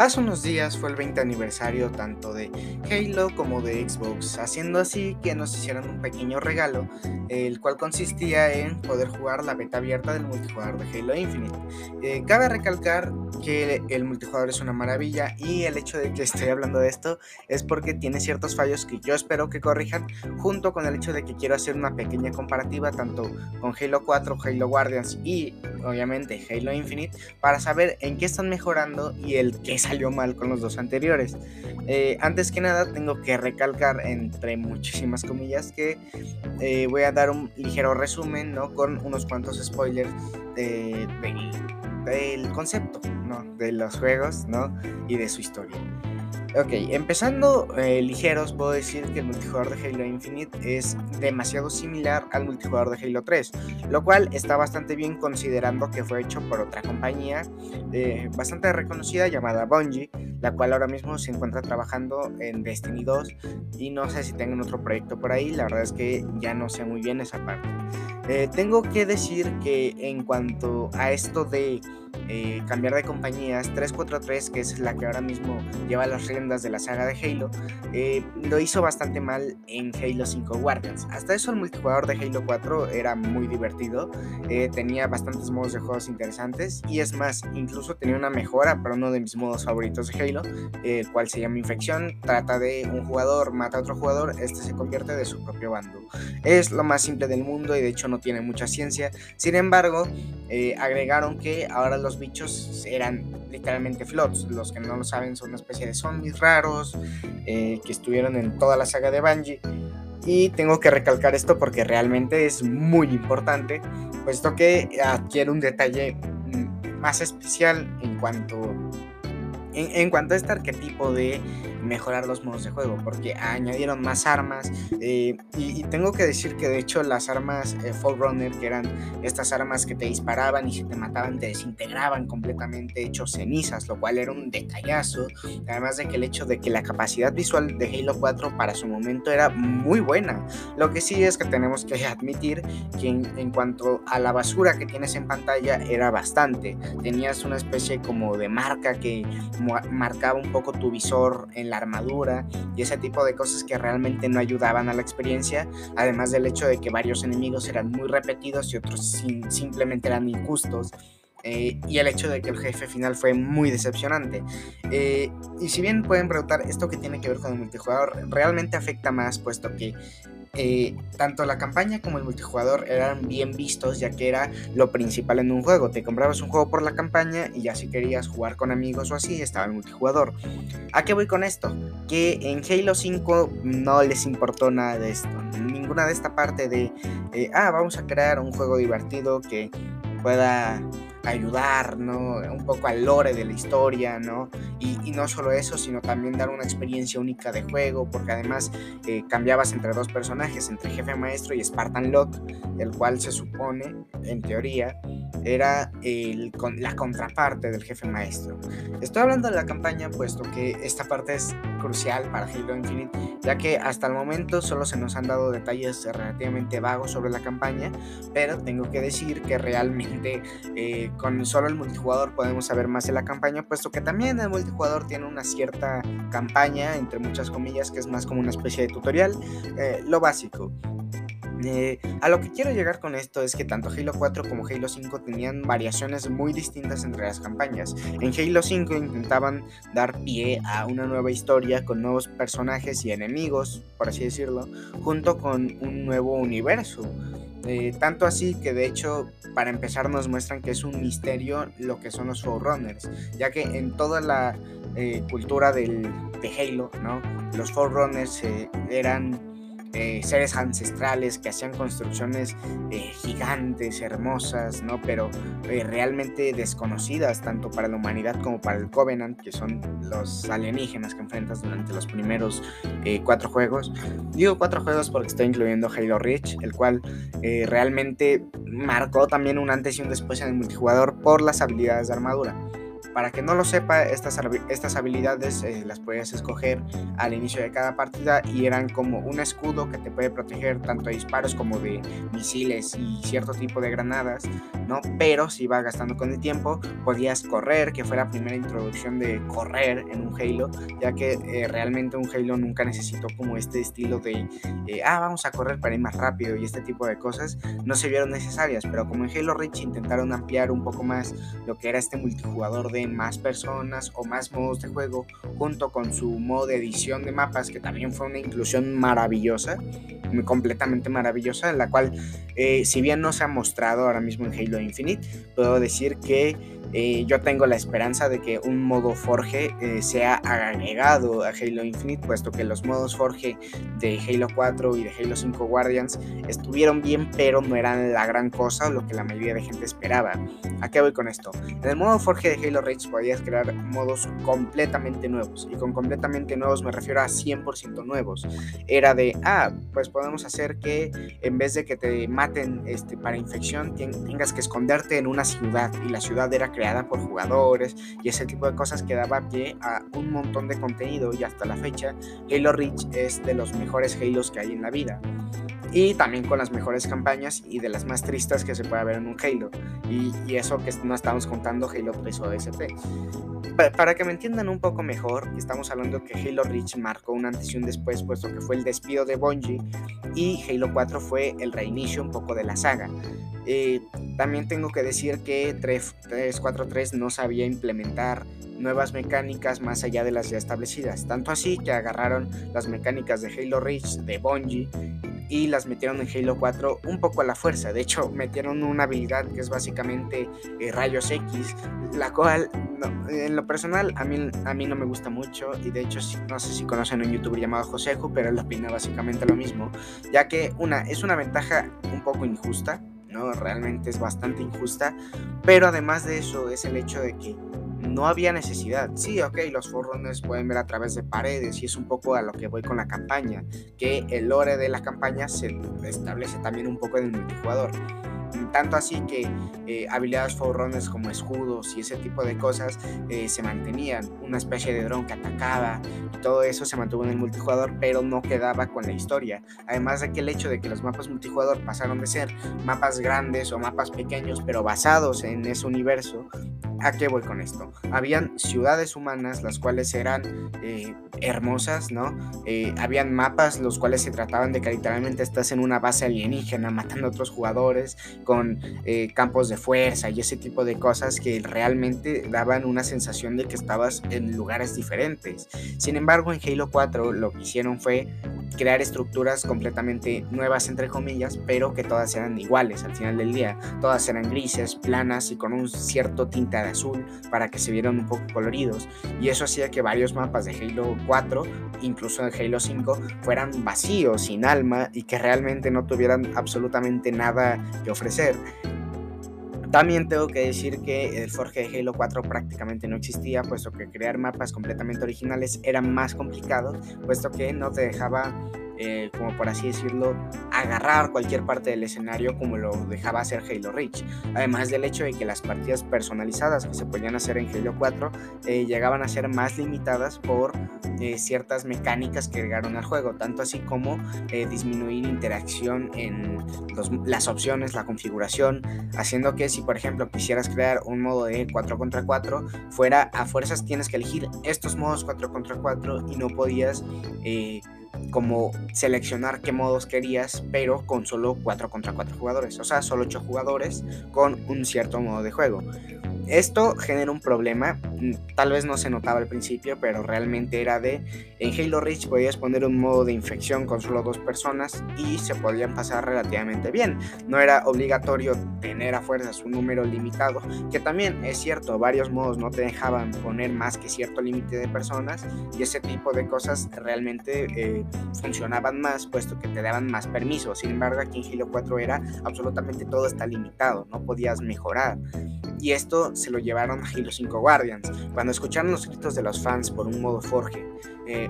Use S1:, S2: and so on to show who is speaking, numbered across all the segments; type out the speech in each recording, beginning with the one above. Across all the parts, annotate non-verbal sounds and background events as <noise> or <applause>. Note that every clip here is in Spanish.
S1: Hace unos días fue el 20 aniversario tanto de Halo como de Xbox, haciendo así que nos hicieran un pequeño regalo, el cual consistía en poder jugar la beta abierta del multijugador de Halo Infinite. Eh, cabe recalcar que el multijugador es una maravilla y el hecho de que estoy hablando de esto es porque tiene ciertos fallos que yo espero que corrijan, junto con el hecho de que quiero hacer una pequeña comparativa tanto con Halo 4, Halo Guardians y obviamente Halo Infinite para saber en qué están mejorando y el qué salió mal con los dos anteriores. Eh, antes que nada, tengo que recalcar, entre muchísimas comillas, que eh, voy a dar un ligero resumen, ¿no? Con unos cuantos spoilers del, concepto, ¿no? De los juegos, ¿no? Y de su historia. Ok, empezando eh, ligeros, puedo decir que el multijugador de Halo Infinite es demasiado similar al multijugador de Halo 3, lo cual está bastante bien considerando que fue hecho por otra compañía eh, bastante reconocida llamada Bungie, la cual ahora mismo se encuentra trabajando en Destiny 2 y no sé si tengan otro proyecto por ahí, la verdad es que ya no sé muy bien esa parte. Eh, tengo que decir que en cuanto a esto de eh, cambiar de compañías, 343, que es la que ahora mismo lleva las riendas de la saga de Halo, eh, lo hizo bastante mal en Halo 5 Guardians. Hasta eso el multijugador de Halo 4 era muy divertido, eh, tenía bastantes modos de juegos interesantes y es más, incluso tenía una mejora para uno de mis modos favoritos de Halo, el cual se llama Infección. Trata de un jugador mata a otro jugador, este se convierte de su propio bando. Es lo más simple del mundo y de hecho no tiene mucha ciencia. Sin embargo, agregaron que ahora los bichos eran literalmente flots. Los que no lo saben son una especie de zombies raros eh, que estuvieron en toda la saga de Bungie. Y tengo que recalcar esto porque realmente es muy importante, puesto que adquiere un detalle mm, más especial en cuanto, en cuanto a este arquetipo de mejorar los modos de juego, porque añadieron más armas eh, y, tengo que decir que de hecho las armas eh, Runner, que eran estas armas que te disparaban y si te mataban te desintegraban completamente, hechos cenizas, lo cual era un detallazo, además de que el hecho de que la capacidad visual de Halo 4 para su momento era muy buena, lo que sí es que tenemos que admitir que en, cuanto a la basura que tienes en pantalla era bastante, tenías una especie como de marca que marcaba un poco tu visor en la armadura y ese tipo de cosas que realmente no ayudaban a la experiencia, además del hecho de que varios enemigos eran muy repetidos y otros simplemente eran injustos. Eh, y el hecho de que el jefe final fue muy decepcionante. Eh, y si bien pueden preguntar esto que tiene que ver con el multijugador, realmente afecta más puesto que eh, tanto la campaña como el multijugador eran bien vistos ya que era lo principal en un juego. Te comprabas un juego por la campaña y ya si querías jugar con amigos o así estaba el multijugador. ¿A qué voy con esto? Que en Halo 5 no les importó nada de esto. Ninguna de esta parte de, eh, ah, vamos a crear un juego divertido que pueda ayudar, ¿no? Un poco al lore de la historia, ¿no? Y, no solo eso, sino también dar una experiencia única de juego, porque además eh, cambiabas entre dos personajes, entre jefe maestro y Spartan Locke, el cual se supone, en teoría, era el, la contraparte del jefe maestro. Estoy hablando de la campaña, puesto que esta parte es crucial para Halo Infinite, ya que hasta el momento solo se nos han dado detalles relativamente vagos sobre la campaña, pero tengo que decir que realmente eh, con solo el multijugador podemos saber más de la campaña, puesto que también el multijugador tiene una cierta campaña, entre muchas comillas, que es más como una especie de tutorial, eh, lo básico. Eh, a lo que quiero llegar con esto es que tanto Halo 4 como Halo 5 tenían variaciones muy distintas entre las campañas. En Halo 5 intentaban dar pie a una nueva historia con nuevos personajes y enemigos, por así decirlo, junto con un nuevo universo. Eh, tanto así que de hecho para empezar nos muestran que es un misterio lo que son los Forerunners, ya que en toda la eh, cultura del, de Halo, ¿no? los Forerunners eran eh, seres ancestrales que hacían construcciones eh, gigantes, hermosas, ¿no? Pero eh, realmente desconocidas tanto para la humanidad como para el Covenant, que son los alienígenas que enfrentas durante los primeros cuatro juegos. Digo cuatro juegos porque estoy incluyendo Halo Reach, el cual realmente marcó también un antes y un después en el multijugador por las habilidades de armadura. Para que no lo sepa, estas, estas habilidades eh, las puedes escoger al inicio de cada partida y eran como un escudo que te puede proteger tanto de disparos como de misiles y cierto tipo de granadas, ¿no? Pero si va gastando con el tiempo, podías correr, que fue la primera introducción de correr en un Halo, ya que eh, realmente un Halo nunca necesitó como este estilo de, eh, ah, vamos a correr para ir más rápido y este tipo de cosas, no se vieron necesarias, pero como en Halo Reach intentaron ampliar un poco más lo que era este multijugador de más personas o más modos de juego, junto con su modo de edición de mapas, que también fue una inclusión maravillosa, completamente maravillosa, la cual, eh, si bien no se ha mostrado ahora mismo en Halo Infinite, puedo decir que eh, yo tengo la esperanza de que un modo Forge eh, sea agregado a Halo Infinite, puesto que los modos Forge de Halo 4 y de Halo 5 Guardians estuvieron bien, pero no eran la gran cosa o lo que la mayoría de gente esperaba. ¿A qué voy con esto? En el modo Forge de Halo Podías crear modos completamente nuevos, y con completamente nuevos me refiero a 100% nuevos. Era de, ah, pues podemos hacer que en vez de que te maten este, para infección, tengas que esconderte en una ciudad, y la ciudad era creada por jugadores y ese tipo de cosas que daba pie a un montón de contenido. Y hasta la fecha Halo Reach es de los mejores Halos que hay en la vida y también con las mejores campañas y de las más tristes que se puede ver en un Halo. Y, eso que no estamos contando Halo 3 o DST. para que me entiendan un poco mejor, estamos hablando que Halo Reach marcó un antes y un después, puesto que fue el despido de Bungie y Halo 4 fue el reinicio un poco de la saga. Eh, también tengo que decir que 343 no sabía implementar nuevas mecánicas más allá de las ya establecidas. Tanto así que agarraron las mecánicas de Halo Reach de Bungie y las metieron en Halo 4 un poco a la fuerza. De hecho, metieron una habilidad que es básicamente eh, rayos X, la cual en lo personal a mí, a mí no me gusta mucho y de hecho no sé si conocen un youtuber llamado Josejo, pero él opina básicamente lo mismo, ya que una es una ventaja un poco injusta ¿no? Realmente es bastante injusta, pero además de eso es el hecho de que no había necesidad. Sí, ok, los forerunners pueden ver a través de paredes y es un poco a lo que voy con la campaña, que el lore de la campaña se establece también un poco en el multijugador. Tanto así que eh, habilidades forerunners como escudos y ese tipo de cosas eh, se mantenían. Una especie de dron que atacaba y todo eso se mantuvo en el multijugador, pero no quedaba con la historia. Además de que el hecho de que los mapas multijugador pasaron de ser mapas grandes o mapas pequeños, pero basados en ese universo, ¿A qué voy con esto? Habían ciudades humanas las cuales eran eh, hermosas, ¿no? Habían mapas los cuales se trataban de que literalmente estás en una base alienígena matando a otros jugadores con eh, campos de fuerza y ese tipo de cosas que realmente daban una sensación de que estabas en lugares diferentes. Sin embargo, en Halo 4 lo que hicieron fue crear estructuras completamente nuevas, entre comillas, pero que todas eran iguales al final del día. Todas eran grises, planas y con un cierto tinte de azul para que se vieran un poco coloridos. Y eso hacía que varios mapas de Halo 4, incluso de Halo 5, fueran vacíos, sin alma y que realmente no tuvieran absolutamente nada que ofrecer. También tengo que decir que el Forge de Halo 4 prácticamente no existía, puesto que crear mapas completamente originales era más complicado, puesto que no te dejaba eh, como por así decirlo, agarrar cualquier parte del escenario como lo dejaba hacer Halo Reach. Además del hecho de que las partidas personalizadas que se podían hacer en Halo 4 eh, llegaban a ser más limitadas por eh, ciertas mecánicas que llegaron al juego, tanto así como disminuir interacción en las opciones, la configuración, haciendo que si por ejemplo quisieras crear un modo de 4 contra 4, fuera a fuerzas tienes que elegir estos modos 4 contra 4 y no podías como seleccionar qué modos querías, pero con solo 4 contra 4 jugadores, o sea, solo 8 jugadores con un cierto modo de juego. Esto genera un problema, mm, tal vez no se notaba al principio, pero realmente era de, en Halo Reach podías poner un modo de infección con solo dos personas y se podían pasar relativamente bien. No era obligatorio tener a fuerzas un número limitado, que también es cierto, varios modos no te dejaban poner más que cierto límite de personas y ese tipo de cosas realmente eh, funcionaban más, puesto que te daban más permisos. Sin embargo, aquí en Halo 4 era absolutamente todo está limitado, no podías mejorar y esto se lo llevaron a Halo 5 Guardians. Cuando escucharon los gritos de los fans por un modo Forge, eh,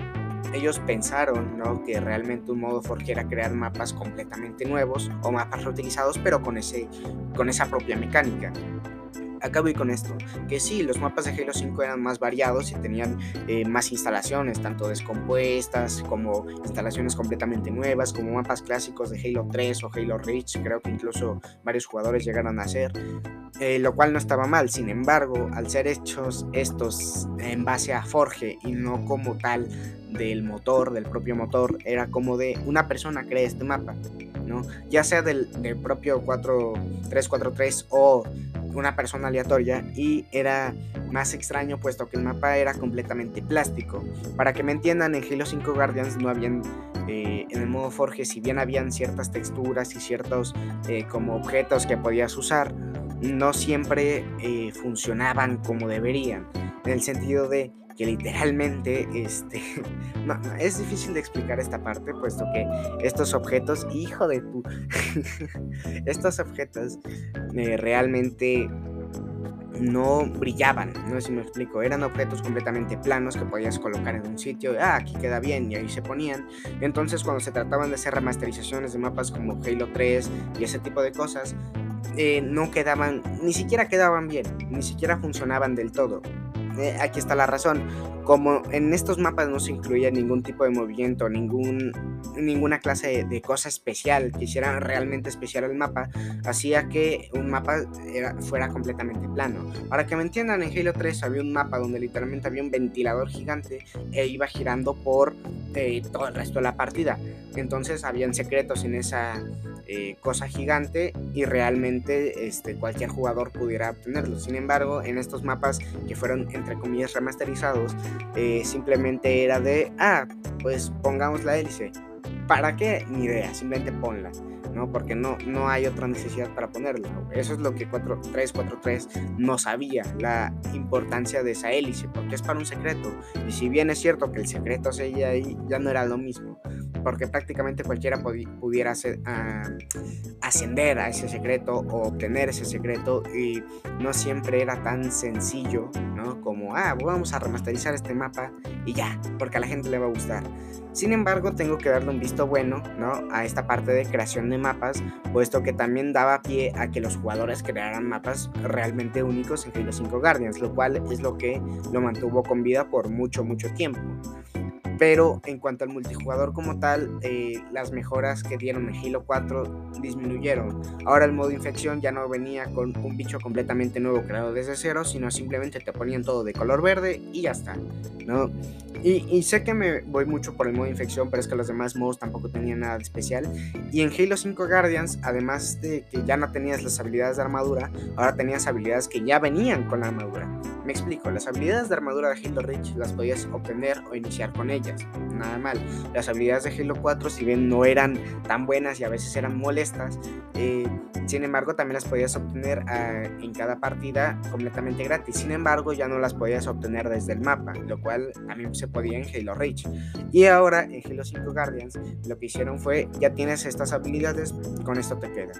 S1: ellos pensaron ¿no? que realmente un modo Forge era crear mapas completamente nuevos o mapas reutilizados, pero con, ese, con esa propia mecánica. Acabo y con esto, que sí, los mapas de Halo 5 eran más variados y tenían eh, más instalaciones, tanto descompuestas como instalaciones completamente nuevas, como mapas clásicos de Halo 3 o Halo Reach, creo que incluso varios jugadores llegaron a hacer, eh, lo cual no estaba mal, sin embargo, al ser hechos estos en base a Forge y no como tal del motor, del propio motor, era como de una persona crea este mapa, ¿no? Ya sea del, del propio 4343 o una persona aleatoria y era más extraño puesto que el mapa era completamente plástico. Para que me entiendan, en Halo 5 Guardians no habían, eh, en el modo Forge, si bien habían ciertas texturas y ciertos eh, como objetos que podías usar, no siempre eh, funcionaban como deberían. En el sentido de que literalmente este <laughs> es difícil de explicar esta parte puesto que estos objetos hijo de pu <laughs> estos objetos eh, realmente no brillaban, no sé si me explico, eran objetos completamente planos que podías colocar en un sitio, ah, aquí queda bien, y ahí se ponían. Entonces, cuando se trataban de hacer remasterizaciones de mapas como Halo 3 y ese tipo de cosas, eh, no quedaban, ni siquiera quedaban bien, ni siquiera funcionaban del todo. Aquí está la razón. Como en estos mapas no se incluía ningún tipo de movimiento, ningún, ninguna clase de, cosa especial que hiciera realmente especial el mapa, hacía que un mapa fuera completamente plano. Para que me entiendan, en Halo 3 había un mapa donde literalmente había un ventilador gigante e iba girando por eh, todo el resto de la partida. Entonces habían secretos en esa eh, cosa gigante y realmente este, cualquier jugador pudiera obtenerlo. Sin embargo, en estos mapas que fueron entre comillas remasterizados, eh, simplemente era de, ah, pues pongamos la hélice. ¿Para qué? Ni idea, simplemente ponla. ¿no? Porque no, no hay otra necesidad para ponerla. Eso es lo que 343 no sabía, la importancia de esa hélice, porque es para un secreto. Y si bien es cierto que el secreto seguía ahí, ya no era lo mismo porque prácticamente cualquiera pudiera ah, ascender a ese secreto o obtener ese secreto y no siempre era tan sencillo, ¿no? Como, ah, vamos a remasterizar este mapa y ya, porque a la gente le va a gustar. Sin embargo, tengo que darle un visto bueno, ¿no? A esta parte de creación de mapas, puesto que también daba pie a que los jugadores crearan mapas realmente únicos en Halo 5 Guardians, lo cual es lo que lo mantuvo con vida por mucho, mucho tiempo. Pero en cuanto al multijugador como tal, eh, las mejoras que dieron en Halo 4 disminuyeron. Ahora el modo infección ya no venía con un bicho completamente nuevo creado desde cero, sino simplemente te ponían todo de color verde y ya está, ¿no? Y, sé que me voy mucho por el modo infección, pero es que los demás modos tampoco tenían nada de especial. Y en Halo 5 Guardians, además de que ya no tenías las habilidades de armadura, ahora tenías habilidades que ya venían con la armadura. Me explico, las habilidades de armadura de Halo Reach las podías obtener o iniciar con ellas, nada mal. Las habilidades de Halo 4, si bien no eran tan buenas y a veces eran molestas, eh, sin embargo también las podías obtener ah, en cada partida completamente gratis. Sin embargo, ya no las podías obtener desde el mapa, lo cual también se podía en Halo Reach. Y ahora en Halo 5 Guardians lo que hicieron fue, ya tienes estas habilidades, con esto te quedas.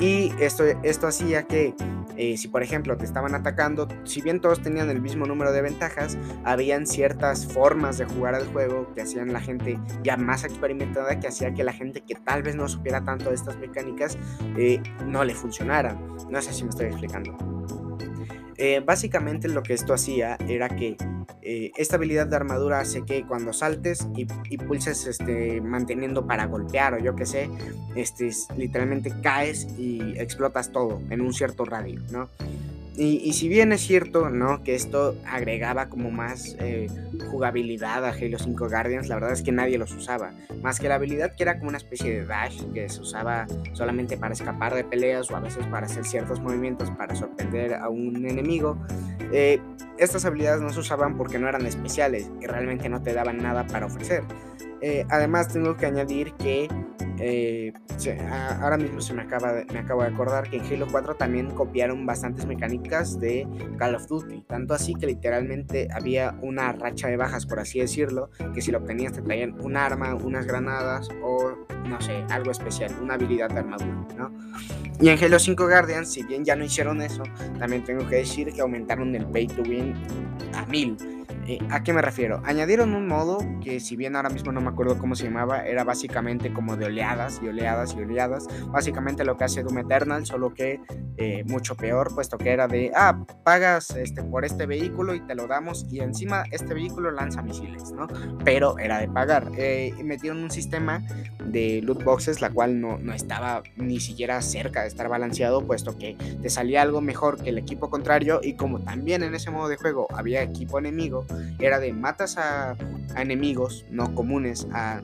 S1: Y esto, esto hacía que eh, si por ejemplo te estaban atacando, si bien todos tenían el mismo número de ventajas, habían ciertas formas de jugar al juego que hacían la gente ya más experimentada, que hacía que la gente que tal vez no supiera tanto de estas mecánicas eh, no le funcionaran. No sé si me estoy explicando. Eh, básicamente lo que esto hacía era que esta habilidad de armadura hace que cuando saltes y, pulses este, manteniendo para golpear o yo que sé, este, literalmente caes y explotas todo en un cierto radio, ¿no? Y, si bien es cierto, ¿no? Que esto agregaba como más eh, jugabilidad a Halo 5 Guardians, la verdad es que nadie los usaba. Más que la habilidad que era como una especie de dash que se usaba solamente para escapar de peleas o a veces para hacer ciertos movimientos para sorprender a un enemigo. Eh, estas habilidades no se usaban porque no eran especiales y realmente no te daban nada para ofrecer. Eh, además tengo que añadir que eh, ahora mismo se me acaba de, me acabo de acordar que en Halo 4 también copiaron bastantes mecánicas de Call of Duty, tanto así que literalmente había una racha de bajas, por así decirlo, que si lo obtenías te traían un arma, unas granadas o no sé, algo especial, una habilidad de armadura, ¿no? Y en Halo 5 Guardians, si bien ya no hicieron eso, también tengo que decir que aumentaron el pay to win a mil Eh, ¿A qué me refiero? Añadieron un modo que si bien ahora mismo no me acuerdo cómo se llamaba, era básicamente como de oleadas y oleadas y oleadas. Básicamente lo que hace Doom Eternal, solo que eh, mucho peor, puesto que era de, ah, pagas este, por este vehículo y te lo damos y encima este vehículo lanza misiles, ¿no? Pero era de pagar. Eh, metieron un sistema de loot boxes, la cual no, no estaba ni siquiera cerca de estar balanceado, puesto que te salía algo mejor que el equipo contrario y como también en ese modo de juego había equipo enemigo, era de matas a, enemigos no comunes, a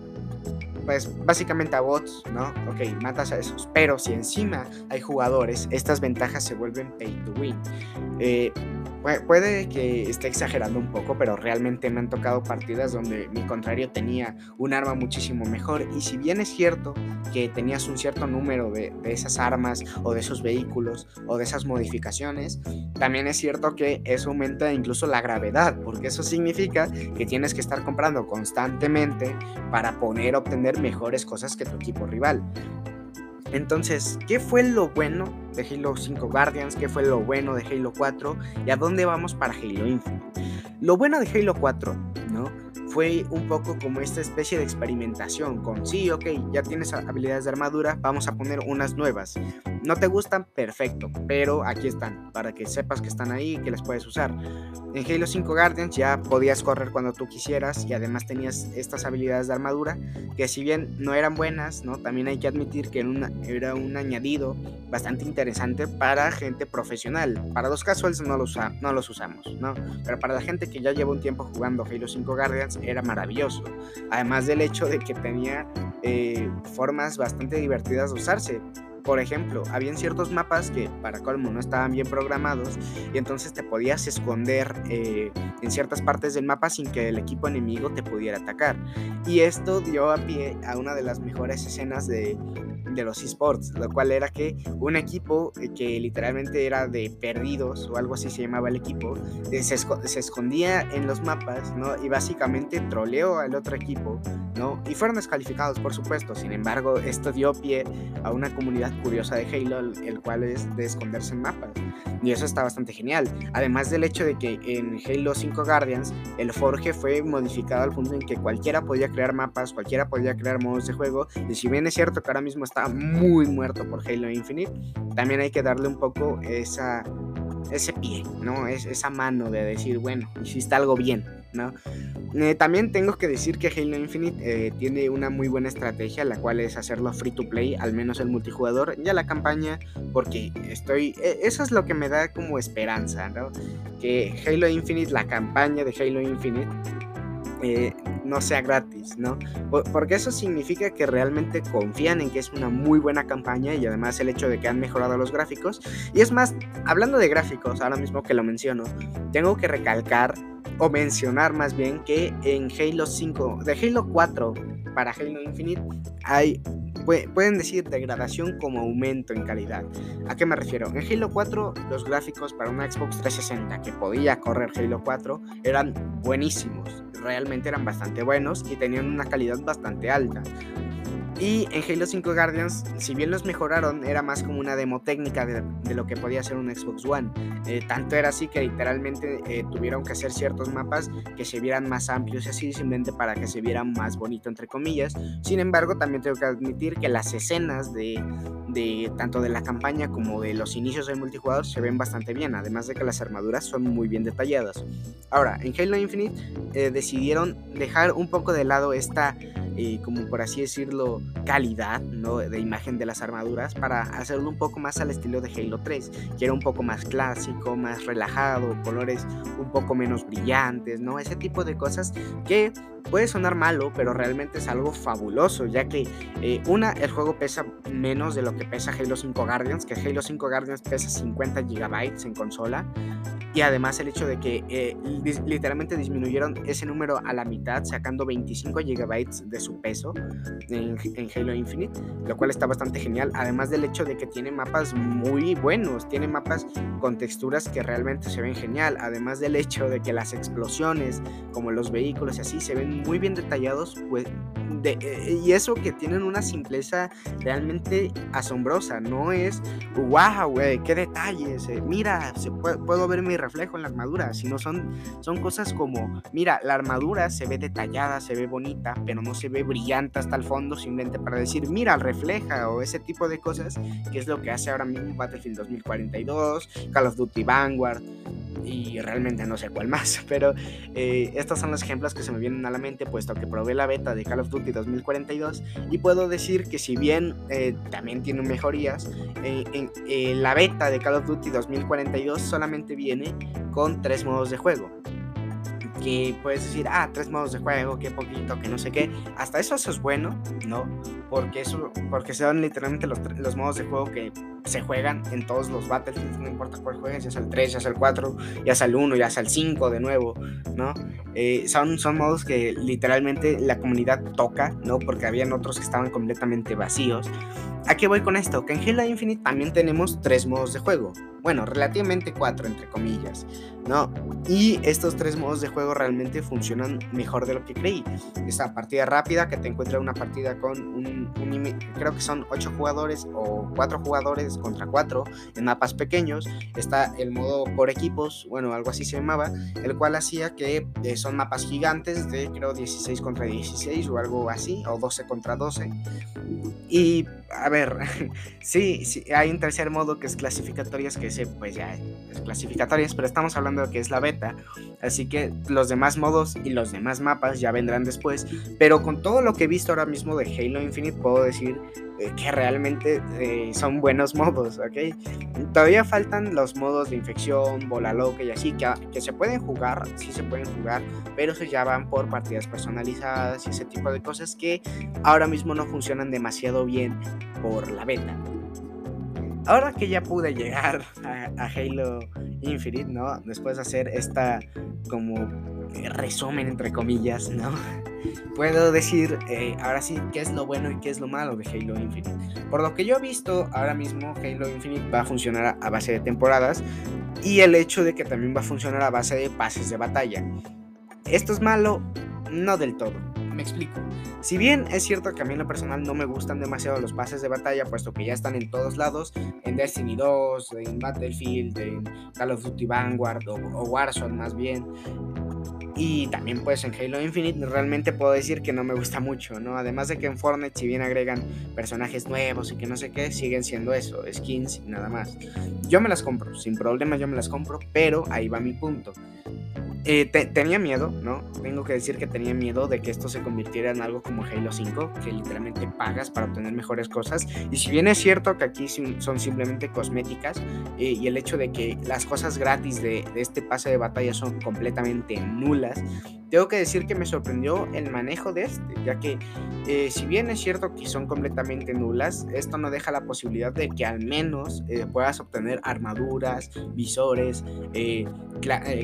S1: pues básicamente a bots, ¿no? Ok, matas a esos. Pero si encima hay jugadores, estas ventajas se vuelven pay to win. Eh, puede que esté exagerando un poco, pero realmente me han tocado partidas donde mi contrario tenía un arma muchísimo mejor. Y si bien es cierto que tenías un cierto número de, esas armas o de esos vehículos o de esas modificaciones, también es cierto que eso aumenta incluso la gravedad, porque eso significa que tienes que estar comprando constantemente para poder obtener mejores cosas que tu equipo rival. Entonces, ¿qué fue lo bueno de Halo 5 Guardians? ¿Qué fue lo bueno de Halo 4? ¿Y a dónde vamos para Halo Infinite? Lo bueno de Halo 4, ¿no? Fue un poco como esta especie de experimentación con, sí, ok, ya tienes habilidades de armadura, vamos a poner unas nuevas. No te gustan, perfecto, pero aquí están, para que sepas que están ahí y que las puedes usar. En Halo 5 Guardians ya podías correr cuando tú quisieras y además tenías estas habilidades de armadura que si bien no eran buenas, ¿no? También hay que admitir que era un añadido bastante interesante para gente profesional. Para los casuals no los, no los usamos, ¿no? Pero para la gente que ya lleva un tiempo jugando Halo 5 Guardians era maravilloso. Además del hecho de que tenía eh, formas bastante divertidas de usarse. Por ejemplo, habían ciertos mapas que para colmo no estaban bien programados y entonces te podías esconder eh, en ciertas partes del mapa sin que el equipo enemigo te pudiera atacar. Y esto dio a pie a una de las mejores escenas de, de los esports, lo cual era que un equipo eh, que literalmente era de perdidos o algo así se llamaba el equipo, eh, se, escondía en los mapas, ¿no? Y básicamente troleó al otro equipo, ¿no? Y fueron descalificados, por supuesto. Sin embargo, esto dio pie a una comunidad curiosa de Halo, el cual es de esconderse en mapas. Y eso está bastante genial. Además del hecho de que en Halo 5 Guardians, el Forge fue modificado al punto en que cualquiera podía crear mapas, cualquiera podía crear modos de juego. Y si bien es cierto que ahora mismo está muy muerto por Halo Infinite, también hay que darle un poco esa, ese pie, ¿no? Es, esa mano de decir, bueno, hiciste algo bien, ¿no? Eh, también tengo que decir que Halo Infinite eh, tiene una muy buena estrategia, la cual es hacerlo free to play, al menos el multijugador, ya la campaña, porque estoy, e, eso es lo que me da como esperanza, ¿no? Que Halo Infinite, la campaña de Halo Infinite, eh, no sea gratis, ¿no? Porque eso significa que realmente confían en que es una muy buena campaña y además el hecho de que han mejorado los gráficos. Y es más, hablando de gráficos, ahora mismo que lo menciono, tengo que recalcar o mencionar más bien que en Halo 5, de Halo 4 para Halo Infinite hay pueden decir degradación como aumento en calidad. ¿A qué me refiero? En Halo 4 los gráficos para una Xbox 360 que podía correr Halo 4 eran buenísimos, realmente eran bastante buenos y tenían una calidad bastante alta. Y en Halo 5 Guardians, si bien los mejoraron, era más como una demo técnica de, lo que podía ser un Xbox One. Eh, tanto era así que literalmente eh, tuvieron que hacer ciertos mapas que se vieran más amplios así, simplemente para que se vieran más bonito, entre comillas. Sin embargo, también tengo que admitir que las escenas de, de tanto de la campaña como de los inicios del multijugador se ven bastante bien, además de que las armaduras son muy bien detalladas. Ahora, en Halo Infinite eh, decidieron dejar un poco de lado esta como por así decirlo, calidad ¿no? de imagen de las armaduras para hacerlo un poco más al estilo de Halo 3, que era un poco más clásico, más relajado, colores un poco menos brillantes, ¿no? Ese tipo de cosas que puede sonar malo, pero realmente es algo fabuloso, ya que eh, una, el juego pesa menos de lo que pesa Halo 5 Guardians, que Halo 5 Guardians pesa 50 GB en consola, y además el hecho de que eh, literalmente disminuyeron ese número a la mitad, sacando 25 GB de su peso en, Halo Infinite, lo cual está bastante genial, además del hecho de que tiene mapas muy buenos, tiene mapas con texturas que realmente se ven genial, además del hecho de que las explosiones, como los vehículos y así, se ven muy bien detallados, pues eh, y eso que tienen una simpleza realmente asombrosa. No es, wow, güey, qué detalles. Eh, mira, puedo ver mi reflejo en la armadura. Sino son, son cosas como, mira, la armadura se ve detallada, se ve bonita, pero no se ve brillante hasta el fondo, simplemente para decir, mira, refleja o ese tipo de cosas, que es lo que hace ahora mismo Battlefield 2042, Call of Duty Vanguard y realmente no sé cuál más, <laughs> pero eh, estos son los ejemplos que se me vienen a la mente, puesto que probé la beta de Call of Duty 2042 y puedo decir que si bien eh, también tiene mejorías, eh, en, la beta de Call of Duty 2042 solamente viene con tres modos de juego que puedes decir, ah, tres modos de juego, qué poquito, que no sé qué. Hasta eso, eso es bueno, ¿no? Porque, eso, porque se dan literalmente los, los modos de juego que se juegan en todos los Battlefields, no importa cuál juegues, ya sea el 3, ya sea el 4, ya sea el 1, ya sea el 5 de nuevo, ¿no? Eh, son, son modos que literalmente la comunidad toca, ¿no? Porque habían otros que estaban completamente vacíos. ¿A qué voy con esto? Que en Halo Infinite también tenemos tres modos de juego. Bueno, relativamente cuatro, entre comillas, ¿no? Y estos tres modos de juego realmente funcionan mejor de lo que creí. Esta partida rápida, que te encuentra una partida con un, un creo que son ocho jugadores o cuatro jugadores contra cuatro en mapas pequeños. Está el modo por equipos, bueno, algo así se llamaba, el cual hacía que eh, son mapas gigantes de creo 16 contra 16 o algo así, o 12 contra 12. Y a ver, <laughs> sí, sí, hay un tercer modo que es clasificatorias, que ese pues ya es clasificatorias, pero estamos hablando de que es la beta, así que los demás modos y los demás mapas ya vendrán después, pero con todo lo que he visto ahora mismo de Halo Infinite puedo decir que realmente eh, son buenos <laughs> modos, ¿ok? Todavía faltan los modos de infección, bola loca y así, que, que se pueden jugar, sí se pueden jugar, pero se ya van por partidas personalizadas y ese tipo de cosas que ahora mismo no funcionan demasiado bien por la beta. Ahora que ya pude llegar <laughs> a, Halo Infinite, ¿no? Después de hacer esta como resumen entre comillas, ¿no? <laughs> Puedo decir eh, ahora sí qué es lo bueno y qué es lo malo de Halo Infinite. Por lo que yo he visto, ahora mismo Halo Infinite va a funcionar a base de temporadas y el hecho de que también va a funcionar a base de pases de batalla. ¿Esto es malo? No del todo. Me explico. Si bien es cierto que a mí en lo personal no me gustan demasiado los pases de batalla, puesto que ya están en todos lados, en Destiny 2, en Battlefield, en Call of Duty Vanguard o, Warzone más bien, y también pues en Halo Infinite realmente puedo decir que no me gusta mucho, ¿no? Además de que en Fortnite si bien agregan personajes nuevos y que no sé qué, siguen siendo eso, skins y nada más. Yo me las compro, sin problema yo me las compro, pero ahí va mi punto. Eh, tenía miedo, ¿no? Tengo que decir que tenía miedo de que esto se convirtiera en algo como Halo 5, que literalmente pagas para obtener mejores cosas. Y si bien es cierto que aquí son simplemente cosméticas, eh, y el hecho de que las cosas gratis de, de este pase de batalla son completamente nulas, tengo que decir que me sorprendió el manejo de este, ya que eh, si bien es cierto que son completamente nulas, esto no deja la posibilidad de que al menos eh, puedas obtener armaduras, visores, eh,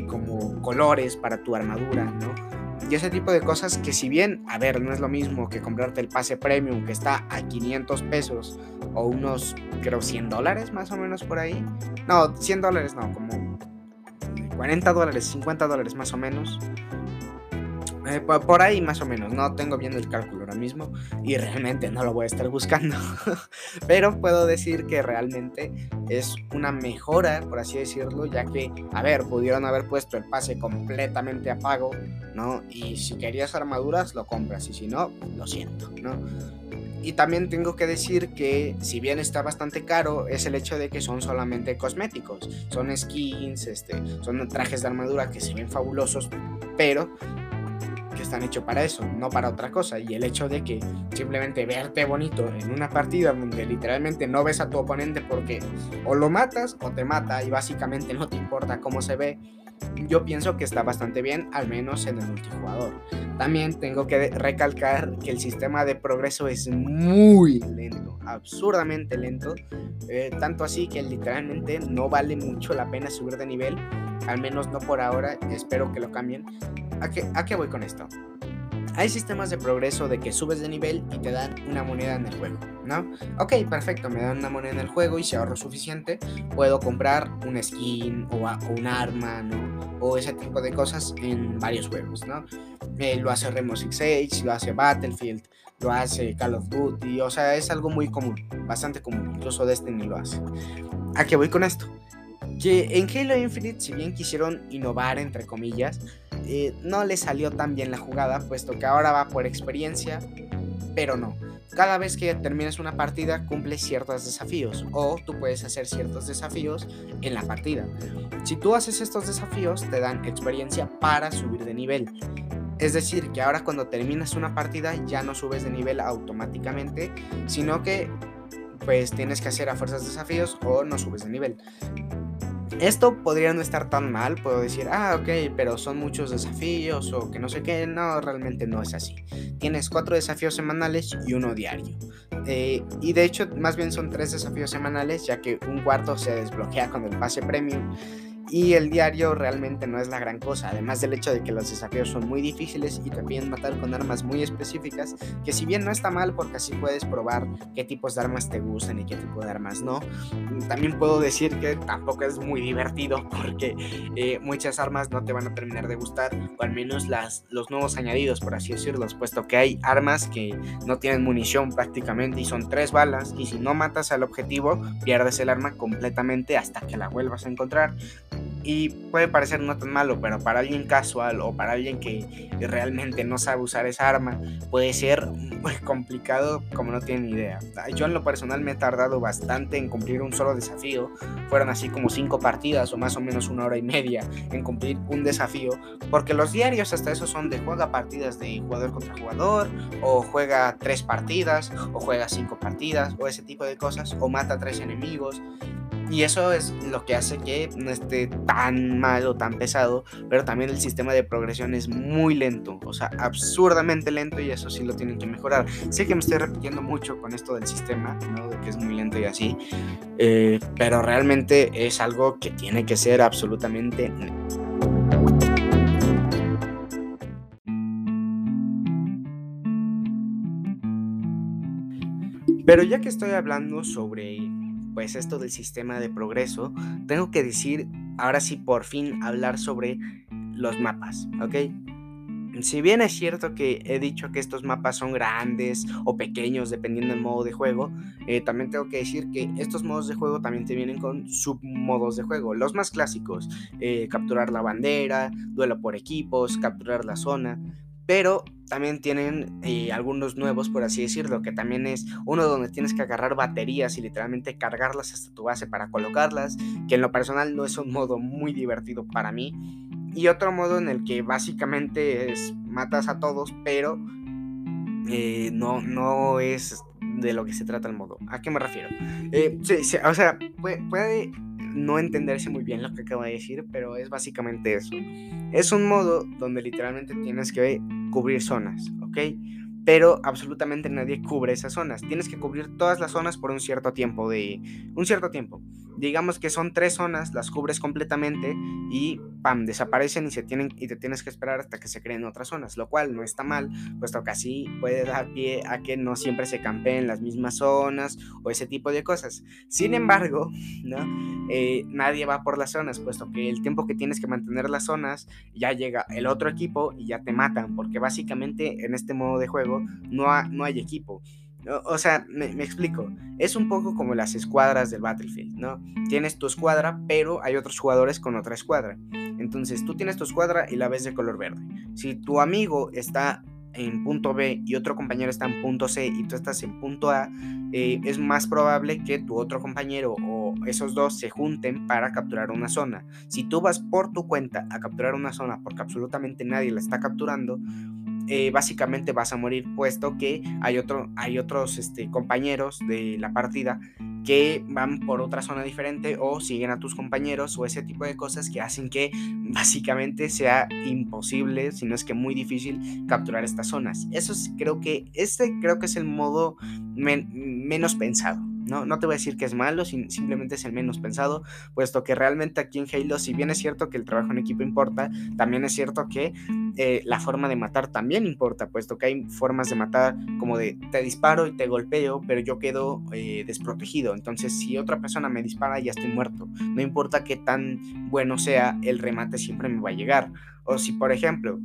S1: como colores para tu armadura, ¿no? Y ese tipo de cosas que si bien, a ver, no es lo mismo que comprarte el pase premium que está a 500 pesos o unos, creo, 100 dólares más o menos por ahí. No, 100 dólares no, como 40 dólares, 50 dólares más o menos. Eh, por ahí más o menos, no tengo bien el cálculo ahora mismo y realmente no lo voy a estar buscando. <laughs> Pero puedo decir que realmente es una mejora, por así decirlo, ya que, a ver, pudieron haber puesto el pase completamente a pago, ¿no? Y si querías armaduras, lo compras y si no, lo siento, ¿no? Y también tengo que decir que si bien está bastante caro, es el hecho de que son solamente cosméticos. Son skins, este, son trajes de armadura que se ven fabulosos, pero están hechos para eso, no para otra cosa. Y el hecho de que simplemente verte bonito en una partida donde literalmente no ves a tu oponente porque o lo matas o te mata y básicamente no te importa cómo se ve, yo pienso que está bastante bien, al menos en el multijugador. También tengo que recalcar que el sistema de progreso es muy lento, absurdamente lento, eh, tanto así que literalmente no vale mucho la pena subir de nivel, al menos no por ahora, espero que lo cambien. ¿A qué, a qué voy con esto? Hay sistemas de progreso de que subes de nivel y te dan una moneda en el juego, ¿no? Ok, perfecto, me dan una moneda en el juego y si ahorro suficiente, puedo comprar un skin o, un arma, ¿no? O ese tipo de cosas en varios juegos, ¿no? Eh, lo hace Rainbow Six Siege, lo hace Battlefield, lo hace Call of Duty, o sea, es algo muy común, bastante común, incluso Destiny lo hace. ¿A qué voy con esto? Que en Halo Infinite, si bien quisieron innovar, entre comillas, eh, no le salió tan bien la jugada, puesto que ahora va por experiencia, pero no. Cada vez que terminas una partida cumples ciertos desafíos o tú puedes hacer ciertos desafíos en la partida. Si tú haces estos desafíos te dan experiencia para subir de nivel. Es decir, que ahora cuando terminas una partida ya no subes de nivel automáticamente, sino que pues tienes que hacer a fuerzas desafíos o no subes de nivel. Esto podría no estar tan mal, puedo decir, ah, ok, pero son muchos desafíos o que no sé qué. No, realmente no es así. Tienes cuatro desafíos semanales y uno diario. Eh, y de hecho, más bien son tres desafíos semanales, ya que un cuarto se desbloquea con el pase premium y el diario realmente no es la gran cosa, además del hecho de que los desafíos son muy difíciles y te piden matar con armas muy específicas, que si bien no está mal porque así puedes probar qué tipos de armas te gustan y qué tipo de armas no, también puedo decir que tampoco es muy divertido <laughs> porque eh, muchas armas no te van a terminar de gustar, o al menos las, los nuevos añadidos, por así decirlo, puesto que hay armas que no tienen munición prácticamente y son tres balas, y si no matas al objetivo, pierdes el arma completamente hasta que la vuelvas a encontrar y puede parecer no tan malo, pero para alguien casual o para alguien que realmente no sabe usar esa arma, puede ser muy complicado como no tienen idea. Yo en lo personal me he tardado bastante en cumplir un solo desafío. Fueron así como cinco partidas o más o menos una hora y media en cumplir un desafío, porque los diarios hasta eso son de juega partidas de jugador contra jugador, o juega tres partidas, o juega cinco partidas, o ese tipo de cosas, o mata tres enemigos. Y eso es lo que hace que no esté tan mal o tan pesado, pero también el sistema de progresión es muy lento, o sea, absurdamente lento y eso sí lo tienen que mejorar. Sé que me estoy repitiendo mucho con esto del sistema, ¿no? De que es muy lento y así, eh, pero realmente es algo que tiene que ser absolutamente... Pero ya que estoy hablando sobre pues esto del sistema de progreso, tengo que decir, ahora sí por fin hablar sobre los mapas, ¿ok? Si bien es cierto que he dicho que estos mapas son grandes o pequeños dependiendo del modo de juego, eh, también tengo que decir que estos modos de juego también te vienen con submodos de juego. Los más clásicos, eh, capturar la bandera, duelo por equipos, capturar la zona pero también tienen eh, algunos nuevos, por así decirlo, que también es uno donde tienes que agarrar baterías y literalmente cargarlas hasta tu base para colocarlas, que en lo personal no es un modo muy divertido para mí. Y otro modo en el que básicamente es matas a todos, pero eh, no, no es de lo que se trata el modo. ¿A qué me refiero? Eh, o sea, puede no entenderse muy bien lo que acabo de decir, pero es básicamente eso. Es un modo donde literalmente tienes que cubrir zonas, ¿ok? Pero absolutamente nadie cubre esas zonas. Tienes que cubrir todas las zonas por un cierto tiempo de un cierto tiempo digamos que son tres zonas, las cubres completamente y pam, desaparecen y se tienen y te tienes que esperar hasta que se creen otras zonas, lo cual no está mal, puesto que así puede dar pie a que no siempre se campeen las mismas zonas o ese tipo de cosas. Sin embargo, ¿no? Eh, nadie va por las zonas, puesto que el tiempo que tienes que mantener las zonas ya llega el otro equipo y ya te matan, porque básicamente en este modo de juego no, no hay equipo. O sea, me, explico. Es un poco como las escuadras del Battlefield, ¿no? Tienes tu escuadra, pero hay otros jugadores con otra escuadra. Entonces tú tienes tu escuadra y la ves de color verde. Si tu amigo está en punto B y otro compañero está en punto C y tú estás en punto A, eh, es más probable que tu otro compañero o esos dos se junten para capturar una zona. Si tú vas por tu cuenta a capturar una zona porque absolutamente nadie la está capturando, eh, básicamente vas a morir puesto que hay, otro, hay otros este, compañeros de la partida que van por otra zona diferente o siguen a tus compañeros o ese tipo de cosas que hacen que <laughs> básicamente sea imposible, si no es que muy difícil capturar estas zonas. Eso creo que este creo que es el modo menos pensado No, no te voy a decir que es malo, simplemente es el menos pensado, puesto que realmente aquí en Halo, si bien es cierto que el trabajo en equipo importa, también es cierto que eh, la forma de matar también importa, puesto que hay formas de matar como de te disparo y te golpeo, pero yo quedo eh, desprotegido. Entonces, si otra persona me dispara, ya estoy muerto. No importa qué tan bueno sea, el remate siempre me va a llegar. O si, por ejemplo,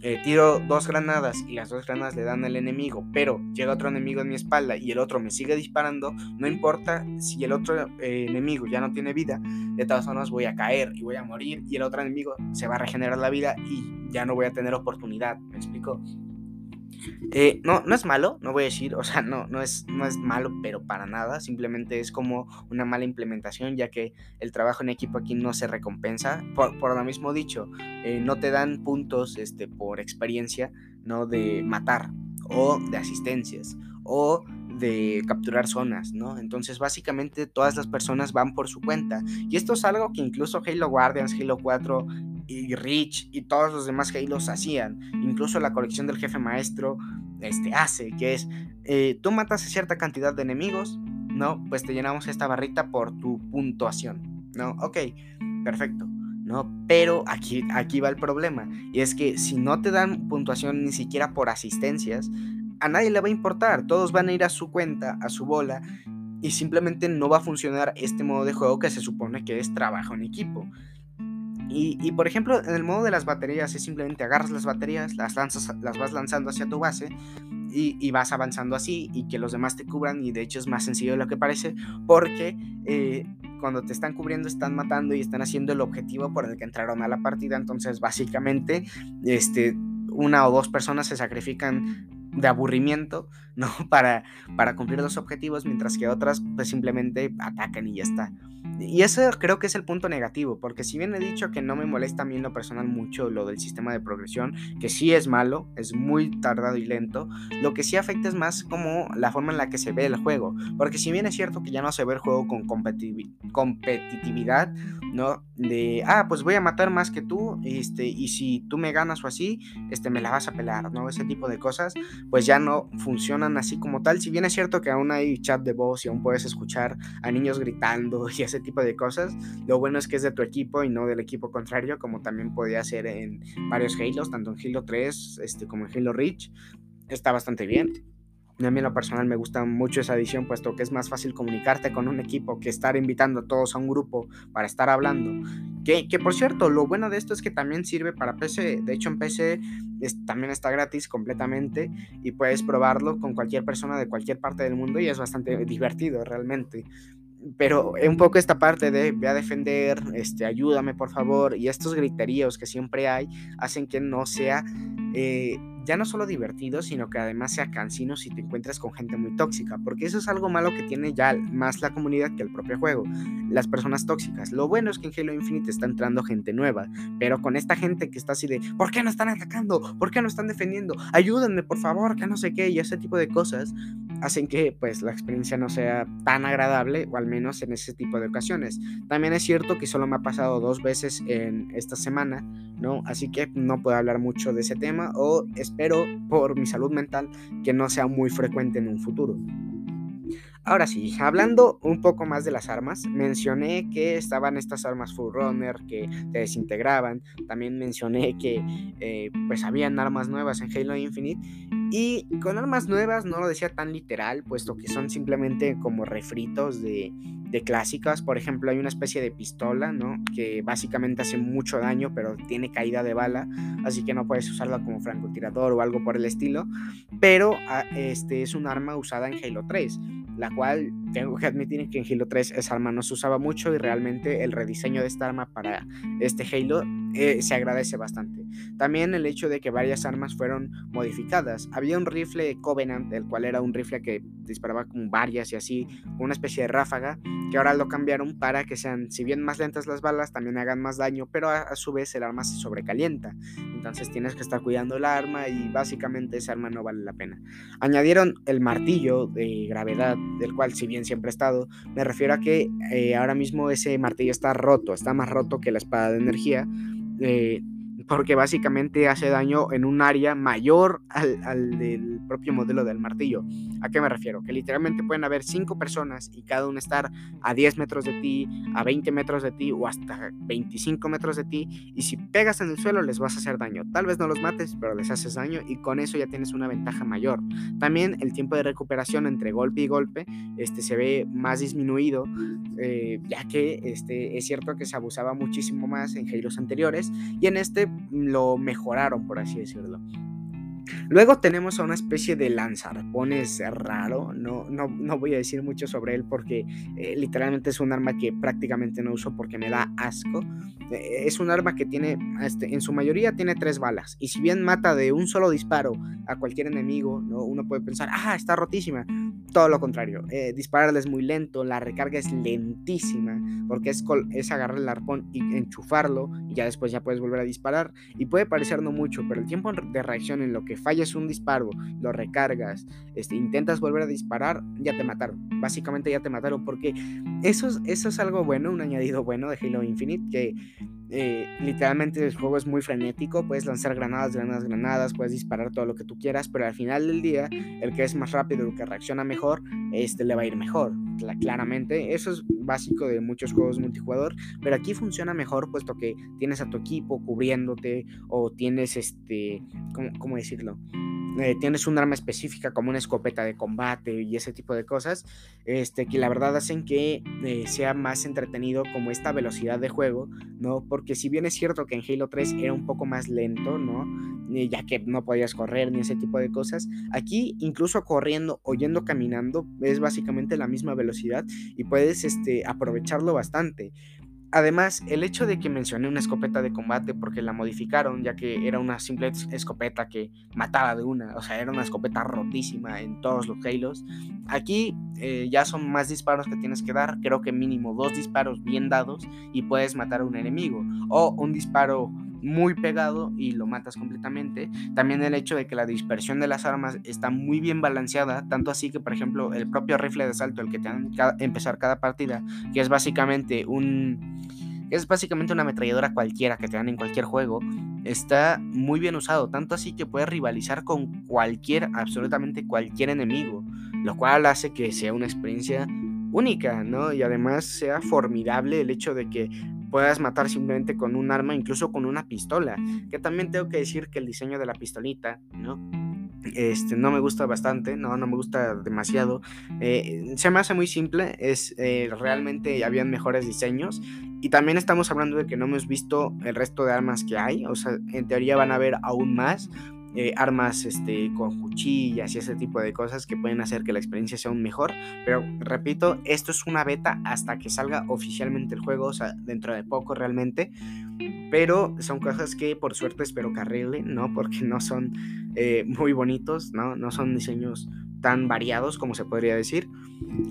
S1: eh, tiro dos granadas y las dos granadas le dan al enemigo, pero llega otro enemigo en mi espalda y el otro me sigue disparando, no importa si el otro eh, enemigo ya no tiene vida, de todas formas voy a caer y voy a morir y el otro enemigo se va a regenerar la vida y ya no voy a tener oportunidad. ¿Me explico? Eh, no, no es malo, no voy a decir, o sea, no, no, es, no es malo, pero para nada, simplemente es como una mala implementación, ya que el trabajo en equipo aquí no se recompensa. Por, lo mismo dicho, eh, no te dan puntos este, por experiencia, ¿no? De matar, o de asistencias, o de capturar zonas, ¿no? Entonces, básicamente todas las personas van por su cuenta. Y esto es algo que incluso Halo Guardians, Halo 4 y Reach y todos los demás Halos hacían. Incluso la colección del jefe maestro este, hace, que es, eh, tú matas a cierta cantidad de enemigos, ¿no? Pues te llenamos esta barrita por tu puntuación, ¿no? Ok, perfecto. ¿no? Pero aquí, aquí va el problema. Y es que si no te dan puntuación ni siquiera por asistencias, a nadie le va a importar. Todos van a ir a su cuenta, a su bola, y simplemente no va a funcionar este modo de juego que se supone que es trabajo en equipo. Y, por ejemplo, en el modo de las baterías es simplemente agarras las baterías, las, lanzas, las vas lanzando hacia tu base y, vas avanzando así y que los demás te cubran y de hecho es más sencillo de lo que parece porque eh, cuando te están cubriendo están matando y están haciendo el objetivo por el que entraron a la partida, entonces básicamente este, una o dos personas se sacrifican de aburrimiento, <laughs> ¿no? Para, para cumplir los objetivos, mientras que otras pues simplemente atacan y ya está. Y eso creo que es el punto negativo, porque si bien he dicho que no me molesta a mí en lo personal mucho lo del sistema de progresión, que sí es malo, es muy tardado y lento, lo que sí afecta es más como la forma en la que se ve el juego, porque si bien es cierto que ya no se ve el juego con competitividad, ¿no? De, ah, pues voy a matar más que tú, este, y si tú me ganas o así, este, me la vas a pelar, ¿no? Ese tipo de cosas, pues ya no funcionan así como tal, si bien es cierto que aún hay chat de voz y aún puedes escuchar a niños gritando <laughs> y ese tipo de cosas. Lo bueno es que es de tu equipo y no del equipo contrario, como también podía ser en varios Halos, tanto en Halo 3 este, como en Halo Reach. Está bastante bien. A mí en lo personal me gusta mucho esa edición, puesto que es más fácil comunicarte con un equipo que estar invitando a todos a un grupo para estar hablando. Que, que por cierto, lo bueno de esto es que también sirve para PC. De hecho, en PC también está gratis completamente y puedes probarlo con cualquier persona de cualquier parte del mundo y es bastante divertido realmente pero un poco esta parte de ve a defender, este, ayúdame por favor, y estos griteríos que siempre hay hacen que no sea eh, ya no solo divertido, sino que además sea cansino si te encuentras con gente muy tóxica, porque eso es algo malo que tiene ya más la comunidad que el propio juego, las personas tóxicas. Lo bueno es que en Halo Infinite está entrando gente nueva, pero con esta gente que está así de, ¿por qué no están atacando? ¿Por qué no están defendiendo? Ayúdenme, por favor, que no sé qué, y ese tipo de cosas hacen que pues la experiencia no sea tan agradable o al menos en ese tipo de ocasiones. También es cierto que solo me ha pasado dos veces en esta semana, ¿no? Así que no puedo hablar mucho de ese tema o espero por mi salud mental que no sea muy frecuente en un futuro. Ahora sí, hablando un poco más de las armas, mencioné que estaban estas armas Full Runner que te desintegraban. También mencioné que eh, pues habían armas nuevas en Halo Infinite. Y con armas nuevas no lo decía tan literal, puesto que son simplemente como refritos de, de clásicas. Por ejemplo, hay una especie de pistola, ¿no? Que básicamente hace mucho daño, pero tiene caída de bala, así que no puedes usarla como francotirador o algo por el estilo. Pero ah, este es un arma usada en Halo 3 la cual tengo que admitir que en Halo 3 esa arma no se usaba mucho y realmente el rediseño de esta arma para este Halo eh, se agradece bastante. También el hecho de que varias armas fueron modificadas. Había un rifle Covenant, el cual era un rifle que disparaba con varias y así, una especie de ráfaga, que ahora lo cambiaron para que sean, si bien más lentas las balas, también hagan más daño, pero a, su vez el arma se sobrecalienta. Entonces tienes que estar cuidando el arma y básicamente esa arma no vale la pena. Añadieron el martillo de gravedad, del cual si bien siempre he estado, me refiero a que eh, ahora mismo ese martillo está roto, está más roto que la espada de energía eh, porque básicamente hace daño en un área mayor al, del propio modelo del martillo. ¿A qué me refiero? Que literalmente pueden haber cinco personas y cada una estar a 10 metros de ti, a 20 metros de ti o hasta 25 metros de ti y si pegas en el suelo les vas a hacer daño. Tal vez no los mates, pero les haces daño y con eso ya tienes una ventaja mayor. También el tiempo de recuperación entre golpe y golpe este, se ve más disminuido, eh, ya que este, es cierto que se abusaba muchísimo más en Halo anteriores y en este lo mejoraron, por así decirlo. Luego tenemos a una especie de lanzarpones raro, no, no, no voy a decir mucho sobre él porque eh, literalmente es un arma que prácticamente no uso porque me da asco. Eh, es un arma que tiene, este, en su mayoría tiene tres balas y si bien mata de un solo disparo a cualquier enemigo, ¿no? uno puede pensar, ah, está rotísima. Todo lo contrario, eh, dispararle es muy lento, la recarga es lentísima porque es, es agarrar el arpón y enchufarlo y ya después ya puedes volver a disparar y puede parecer no mucho, pero el tiempo de reacción en lo que fallas un disparo, lo recargas, este, intentas volver a disparar, ya te mataron. Básicamente ya te mataron porque eso es, eso es algo bueno, un añadido bueno de Halo Infinite, que eh, literalmente el juego es muy frenético, puedes lanzar granadas, granadas, granadas, puedes disparar todo lo que tú quieras, pero al final del día, el que es más rápido, el que reacciona mejor, este le va a ir mejor, claramente. Eso es básico de muchos juegos multijugador, pero aquí funciona mejor puesto que tienes a tu equipo cubriéndote o tienes este, cómo decirlo? Eh, tienes un arma específica como una escopeta de combate y ese tipo de cosas, este, que la verdad hacen que eh, sea más entretenido como esta velocidad de juego, ¿no? Porque si bien es cierto que en Halo 3 era un poco más lento, ¿no? Ya que no podías correr ni ese tipo de cosas, aquí incluso corriendo o yendo caminando es básicamente la misma velocidad y puedes este, aprovecharlo bastante. Además, el hecho de que mencioné una escopeta de combate porque la modificaron, ya que era una simple escopeta que mataba de una, o sea, era una escopeta rotísima en todos los Halos. Aquí eh, ya son más disparos que tienes que dar, creo que mínimo dos disparos bien dados y puedes matar a un enemigo. O un disparo muy pegado y lo matas completamente. También el hecho de que la dispersión de las armas está muy bien balanceada, tanto así que, por ejemplo, el propio rifle de asalto, el que te dan empezar cada partida, que es básicamente un es básicamente una ametralladora cualquiera que te dan en cualquier juego, está muy bien usado, tanto así que puedes rivalizar con cualquier, absolutamente cualquier enemigo, lo cual hace que sea una experiencia única, ¿no? Y además sea formidable el hecho de que puedas matar simplemente con un arma, incluso con una pistola, que también tengo que decir que el diseño de la pistolita, ¿no? Este, no me gusta bastante, no, no me gusta demasiado. Eh, se me hace muy simple, es eh, realmente habían mejores diseños. Y también estamos hablando de que no hemos visto el resto de armas que hay, o sea, en teoría van a haber aún más. Eh, armas este, con cuchillas y ese tipo de cosas que pueden hacer que la experiencia sea aún mejor. Pero repito, esto es una beta hasta que salga oficialmente el juego, o sea, dentro de poco realmente. Pero son cosas que por suerte espero que arreglen, ¿no? Porque no son eh, muy bonitos, ¿no? No son diseños tan variados como se podría decir.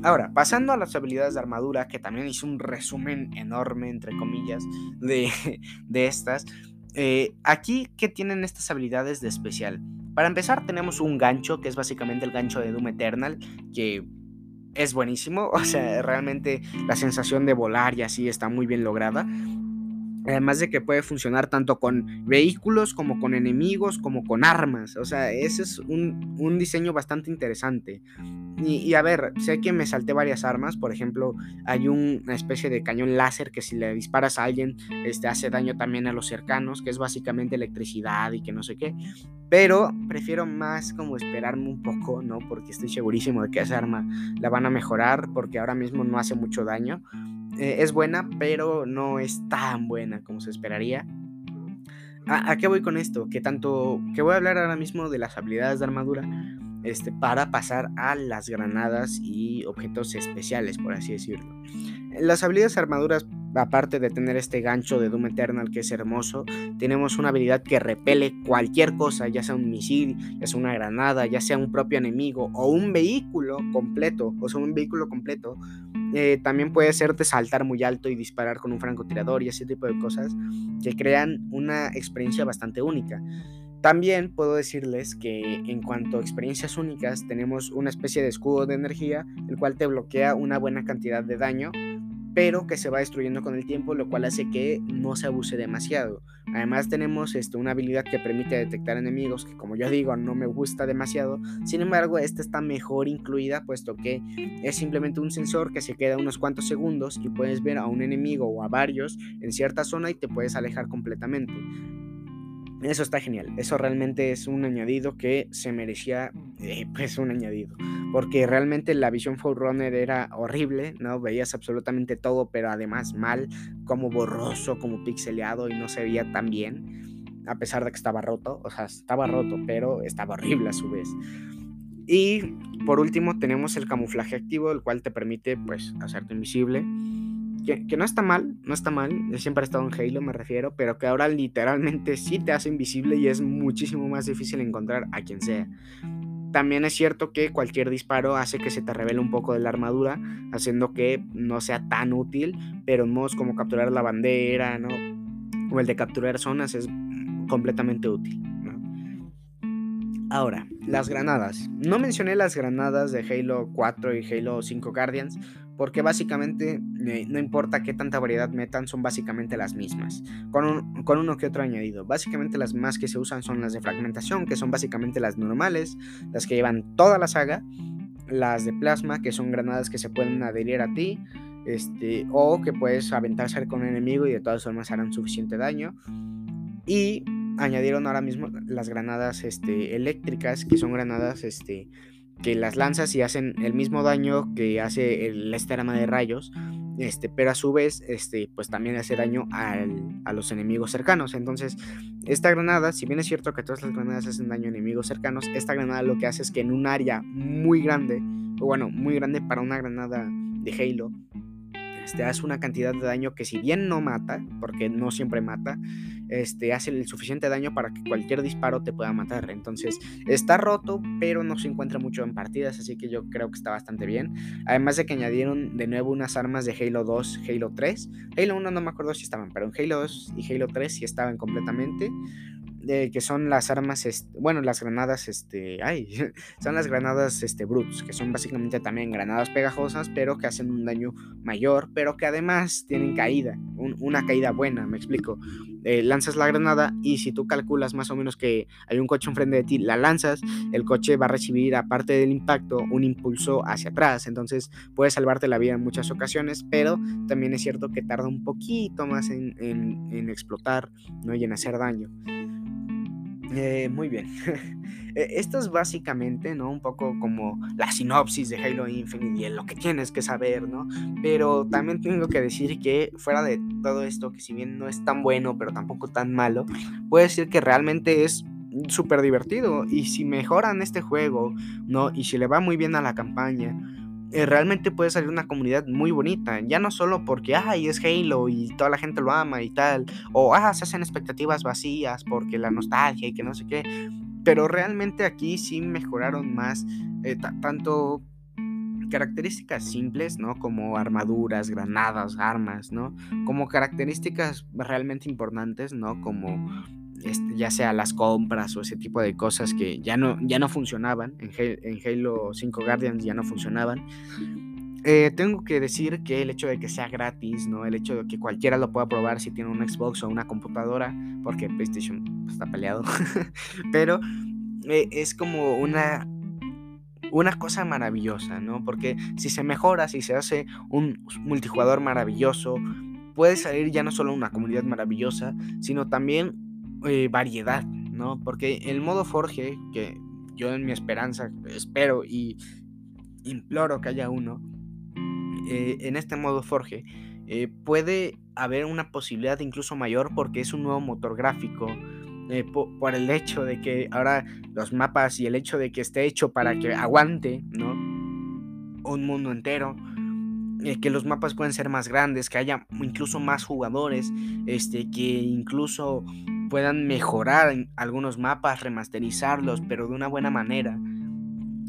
S1: Ahora, pasando a las habilidades de armadura, que también hice un resumen enorme, entre comillas, de, <laughs> de estas. Eh, aquí, ¿qué tienen estas habilidades de especial? Para empezar, tenemos un gancho, que es básicamente el gancho de Doom Eternal, que es buenísimo. <laughs> O sea, realmente la sensación de volar y así está muy bien lograda. Además de que puede funcionar tanto con vehículos como con enemigos, como con armas. O sea, ese es un, un diseño bastante interesante. Y, a ver, sé que me salté varias armas, por ejemplo, hay una especie de cañón láser que si le disparas a alguien, este, hace daño también a los cercanos, que es básicamente electricidad y que no sé qué. Pero prefiero más como esperarme un poco, ¿no? Porque estoy segurísimo de que esa arma la van a mejorar, porque ahora mismo no hace mucho daño. Eh, es buena, pero no es tan buena como se esperaría. ¿A, qué voy con esto? Que tanto que voy a hablar ahora mismo de las habilidades de armadura este, para pasar a las granadas y objetos especiales, por así decirlo. Las habilidades armaduras, aparte de tener este gancho de Doom Eternal que es hermoso, tenemos una habilidad que repele cualquier cosa, ya sea un misil, ya sea una granada, ya sea un propio enemigo o un vehículo completo, o sea, un vehículo completo. Eh, también puede hacerte saltar muy alto y disparar con un francotirador y ese tipo de cosas que crean una experiencia bastante única. También puedo decirles que en cuanto a experiencias únicas, tenemos una especie de escudo de energía, el cual te bloquea una buena cantidad de daño, pero que se va destruyendo con el tiempo, lo cual hace que no se abuse demasiado. Además tenemos este, una habilidad que permite detectar enemigos que como yo digo no me gusta demasiado. Sin embargo, esta está mejor incluida puesto que es simplemente un sensor que se queda unos cuantos segundos y puedes ver a un enemigo o a varios en cierta zona y te puedes alejar completamente. Eso está genial. Eso realmente es un añadido que se merecía, eh, pues, un añadido. Porque realmente la visión Runner era horrible, ¿no? Veías absolutamente todo, pero además mal, como borroso, como pixeleado y no se veía tan bien. A pesar de que estaba roto. O sea, estaba roto, pero estaba horrible a su vez. Y por último tenemos el camuflaje activo, el cual te permite, pues, hacerte invisible que, no está mal, no está mal, siempre he estado en Halo, me refiero, pero que ahora literalmente sí te hace invisible y es muchísimo más difícil encontrar a quien sea. También es cierto que cualquier disparo hace que se te revele un poco de la armadura, haciendo que no sea tan útil, pero en modos como capturar la bandera, ¿no? O el de capturar zonas es completamente útil. Ahora, las granadas. No mencioné las granadas de Halo 4 y Halo 5 Guardians porque básicamente eh, no importa qué tanta variedad metan, son básicamente las mismas, con, con, uno que otro añadido. Básicamente las más que se usan son las de fragmentación, que son básicamente las normales, las que llevan toda la saga, las de plasma, que son granadas que se pueden adherir a ti, este, o que puedes aventar cerca con un enemigo y de todas formas harán suficiente daño. Y añadieron ahora mismo las granadas este, eléctricas, que son granadas este, que las lanzas y hacen el mismo daño que hace el, arma de rayos, este, pero a su vez este, pues también hace daño a los enemigos cercanos. Entonces, esta granada, si bien es cierto que todas las granadas hacen daño a enemigos cercanos, esta granada lo que hace es que en un área muy grande, o bueno, muy grande para una granada de Halo, este, hace una cantidad de daño que si bien no mata, porque no siempre mata, este, hace el suficiente daño para que cualquier disparo te pueda matar. Entonces está roto, pero no se encuentra mucho en partidas, así que yo creo que está bastante bien. Además de que añadieron de nuevo unas armas de Halo 2, Halo 3. Halo 1 no me acuerdo si estaban, pero en Halo 2 y Halo 3 sí estaban completamente que son las armas, bueno, las granadas, este, <laughs> son las granadas, este, brutes, que son básicamente también granadas pegajosas, pero que hacen un daño mayor, pero que además tienen caída, una caída buena, me explico. Eh, lanzas la granada y si tú calculas más o menos que hay un coche enfrente de ti, la lanzas, el coche va a recibir, aparte del impacto, un impulso hacia atrás, entonces puedes salvarte la vida en muchas ocasiones, pero también es cierto que tarda un poquito más en, en explotar, ¿no? Y en hacer daño. Eh, muy bien. <laughs> E, esto es básicamente, ¿no? Un poco como la sinopsis de Halo Infinite y lo que tienes que saber, ¿no? Pero también tengo que decir que fuera de todo esto, que si bien no es tan bueno, pero tampoco tan malo, puedo decir que realmente es súper divertido. Y si mejoran este juego, ¿no? Y si le va muy bien a la campaña, eh, realmente puede salir una comunidad muy bonita. Ya no solo porque, ay, es Halo y toda la gente lo ama y tal. O, ah, se hacen expectativas vacías porque la nostalgia y que no sé qué. Pero realmente aquí sí mejoraron más eh, tanto características simples, ¿no? Como armaduras, granadas, armas, ¿no? Como características realmente importantes, ¿no? Como este, ya sea las compras o ese tipo de cosas que ya no, ya no funcionaban, en, Halo 5 Guardians ya no funcionaban. Eh, tengo que decir que el hecho de que sea gratis, ¿no? El hecho de que cualquiera lo pueda probar si tiene un Xbox o una computadora, porque PlayStation está peleado, <laughs> pero eh, es como una, una cosa maravillosa, ¿no? Porque si se mejora, si se hace un multijugador maravilloso, puede salir ya no solo una comunidad maravillosa, sino también eh, variedad, ¿no? Porque el modo Forge, que yo en mi esperanza espero y imploro que haya uno, eh, en este modo Forge eh, puede haber una posibilidad incluso mayor porque es un nuevo motor gráfico. por, el hecho de que ahora los mapas y el hecho de que esté hecho para que aguante, ¿no? Un mundo entero. que los mapas pueden ser más grandes, que haya incluso más jugadores, este, que incluso puedan mejorar algunos mapas, remasterizarlos, pero de una buena manera.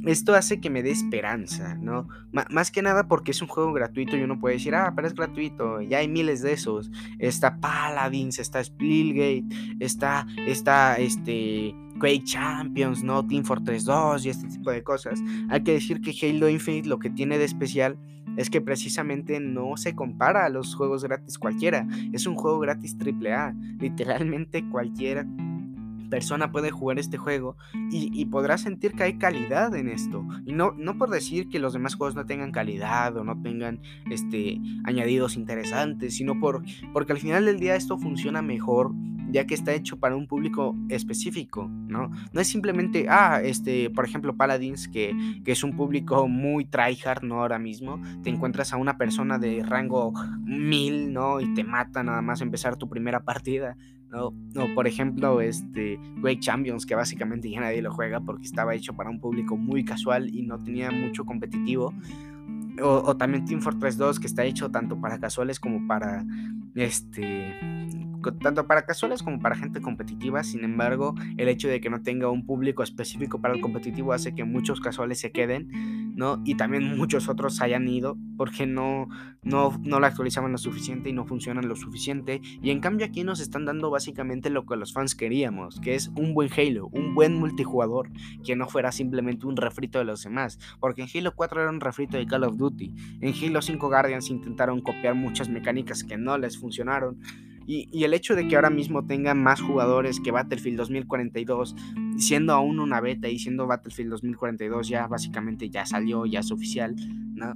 S1: Esto hace que me dé esperanza, ¿no? más que nada porque es un juego gratuito y uno puede decir, ah, pero es gratuito, ya hay miles de esos. Está Paladins, está Splitgate, está, está, este, Quake Champions, ¿no? Team Fortress 2 y este tipo de cosas. Hay que decir que Halo Infinite lo que tiene de especial es que precisamente no se compara a los juegos gratis cualquiera. Es un juego gratis AAA. Literalmente cualquiera persona puede jugar este juego y, podrá sentir que hay calidad en esto. Y no, no por decir que los demás juegos no tengan calidad o no tengan este, añadidos interesantes, sino por, porque al final del día esto funciona mejor ya que está hecho para un público específico, ¿no? No es simplemente, ah, este, por ejemplo, Paladins, que, que es un público muy tryhard, ¿no? Ahora mismo, te encuentras a una persona de rango 1000, ¿no? Y te mata nada más empezar tu primera partida. ¿no? por ejemplo, este Quake Champions, que básicamente ya nadie lo juega porque estaba hecho para un público muy casual y no tenía mucho competitivo. O, o también Team Fortress 2, que está hecho tanto para casuales como para este tanto para casuales como para gente competitiva. Sin embargo, el hecho de que no tenga un público específico para el competitivo hace que muchos casuales se queden, ¿no? Y también muchos otros hayan ido porque no, no, no lo actualizaban lo suficiente y no funcionan lo suficiente. Y en cambio aquí nos están dando básicamente lo que los fans queríamos, que es un buen Halo, un buen multijugador, que no fuera simplemente un refrito de los demás. Porque en Halo 4 era un refrito de Call of Duty. En Halo 5 Guardians intentaron copiar muchas mecánicas que no les funcionaron. Y, el hecho de que ahora mismo tengan más jugadores que Battlefield 2042, siendo aún una beta y siendo Battlefield 2042 ya básicamente ya salió, ya es oficial, ¿no?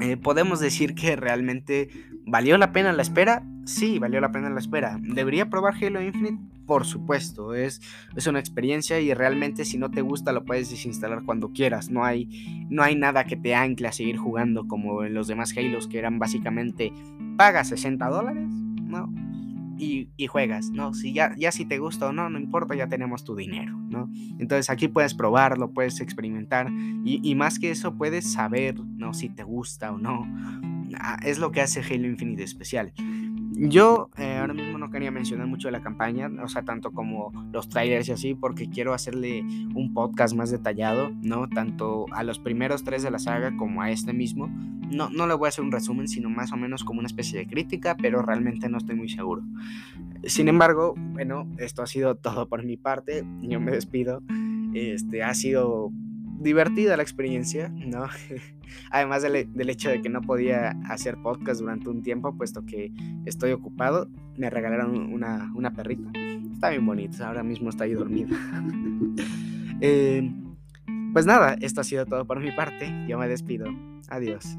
S1: Eh, podemos decir que realmente valió la pena la espera. Sí, valió la pena la espera. ¿Debería probar Halo Infinite? Por supuesto, es, es una experiencia y realmente si no te gusta lo puedes desinstalar cuando quieras. No hay, no hay nada que te ancle a seguir jugando como en los demás Halos que eran básicamente paga 60 dólares ¿no? Y, juegas, ¿no? Si ya, ya si te gusta o no, no importa, ya tenemos tu dinero, ¿no? Entonces aquí puedes probarlo, puedes experimentar y, y más que eso puedes saber, ¿no? Si te gusta o no. Ah, es lo que hace Halo Infinite especial. Yo eh, ahora mismo no quería mencionar mucho de la campaña, o sea, tanto como los trailers y así, porque quiero hacerle un podcast más detallado, ¿no? Tanto a los primeros tres de la saga como a este mismo. No, no le voy a hacer un resumen, sino más o menos como una especie de crítica, pero realmente no estoy muy seguro. Sin embargo, bueno, esto ha sido todo por mi parte. Yo me despido. Este ha sido divertida la experiencia, ¿no? <laughs> Además del, hecho de que no podía hacer podcast durante un tiempo, puesto que estoy ocupado, me regalaron una, una perrita. Está bien bonita, ahora mismo está ahí dormida. <laughs> Eh, pues nada, esto ha sido todo por mi parte. Yo me despido. Adiós.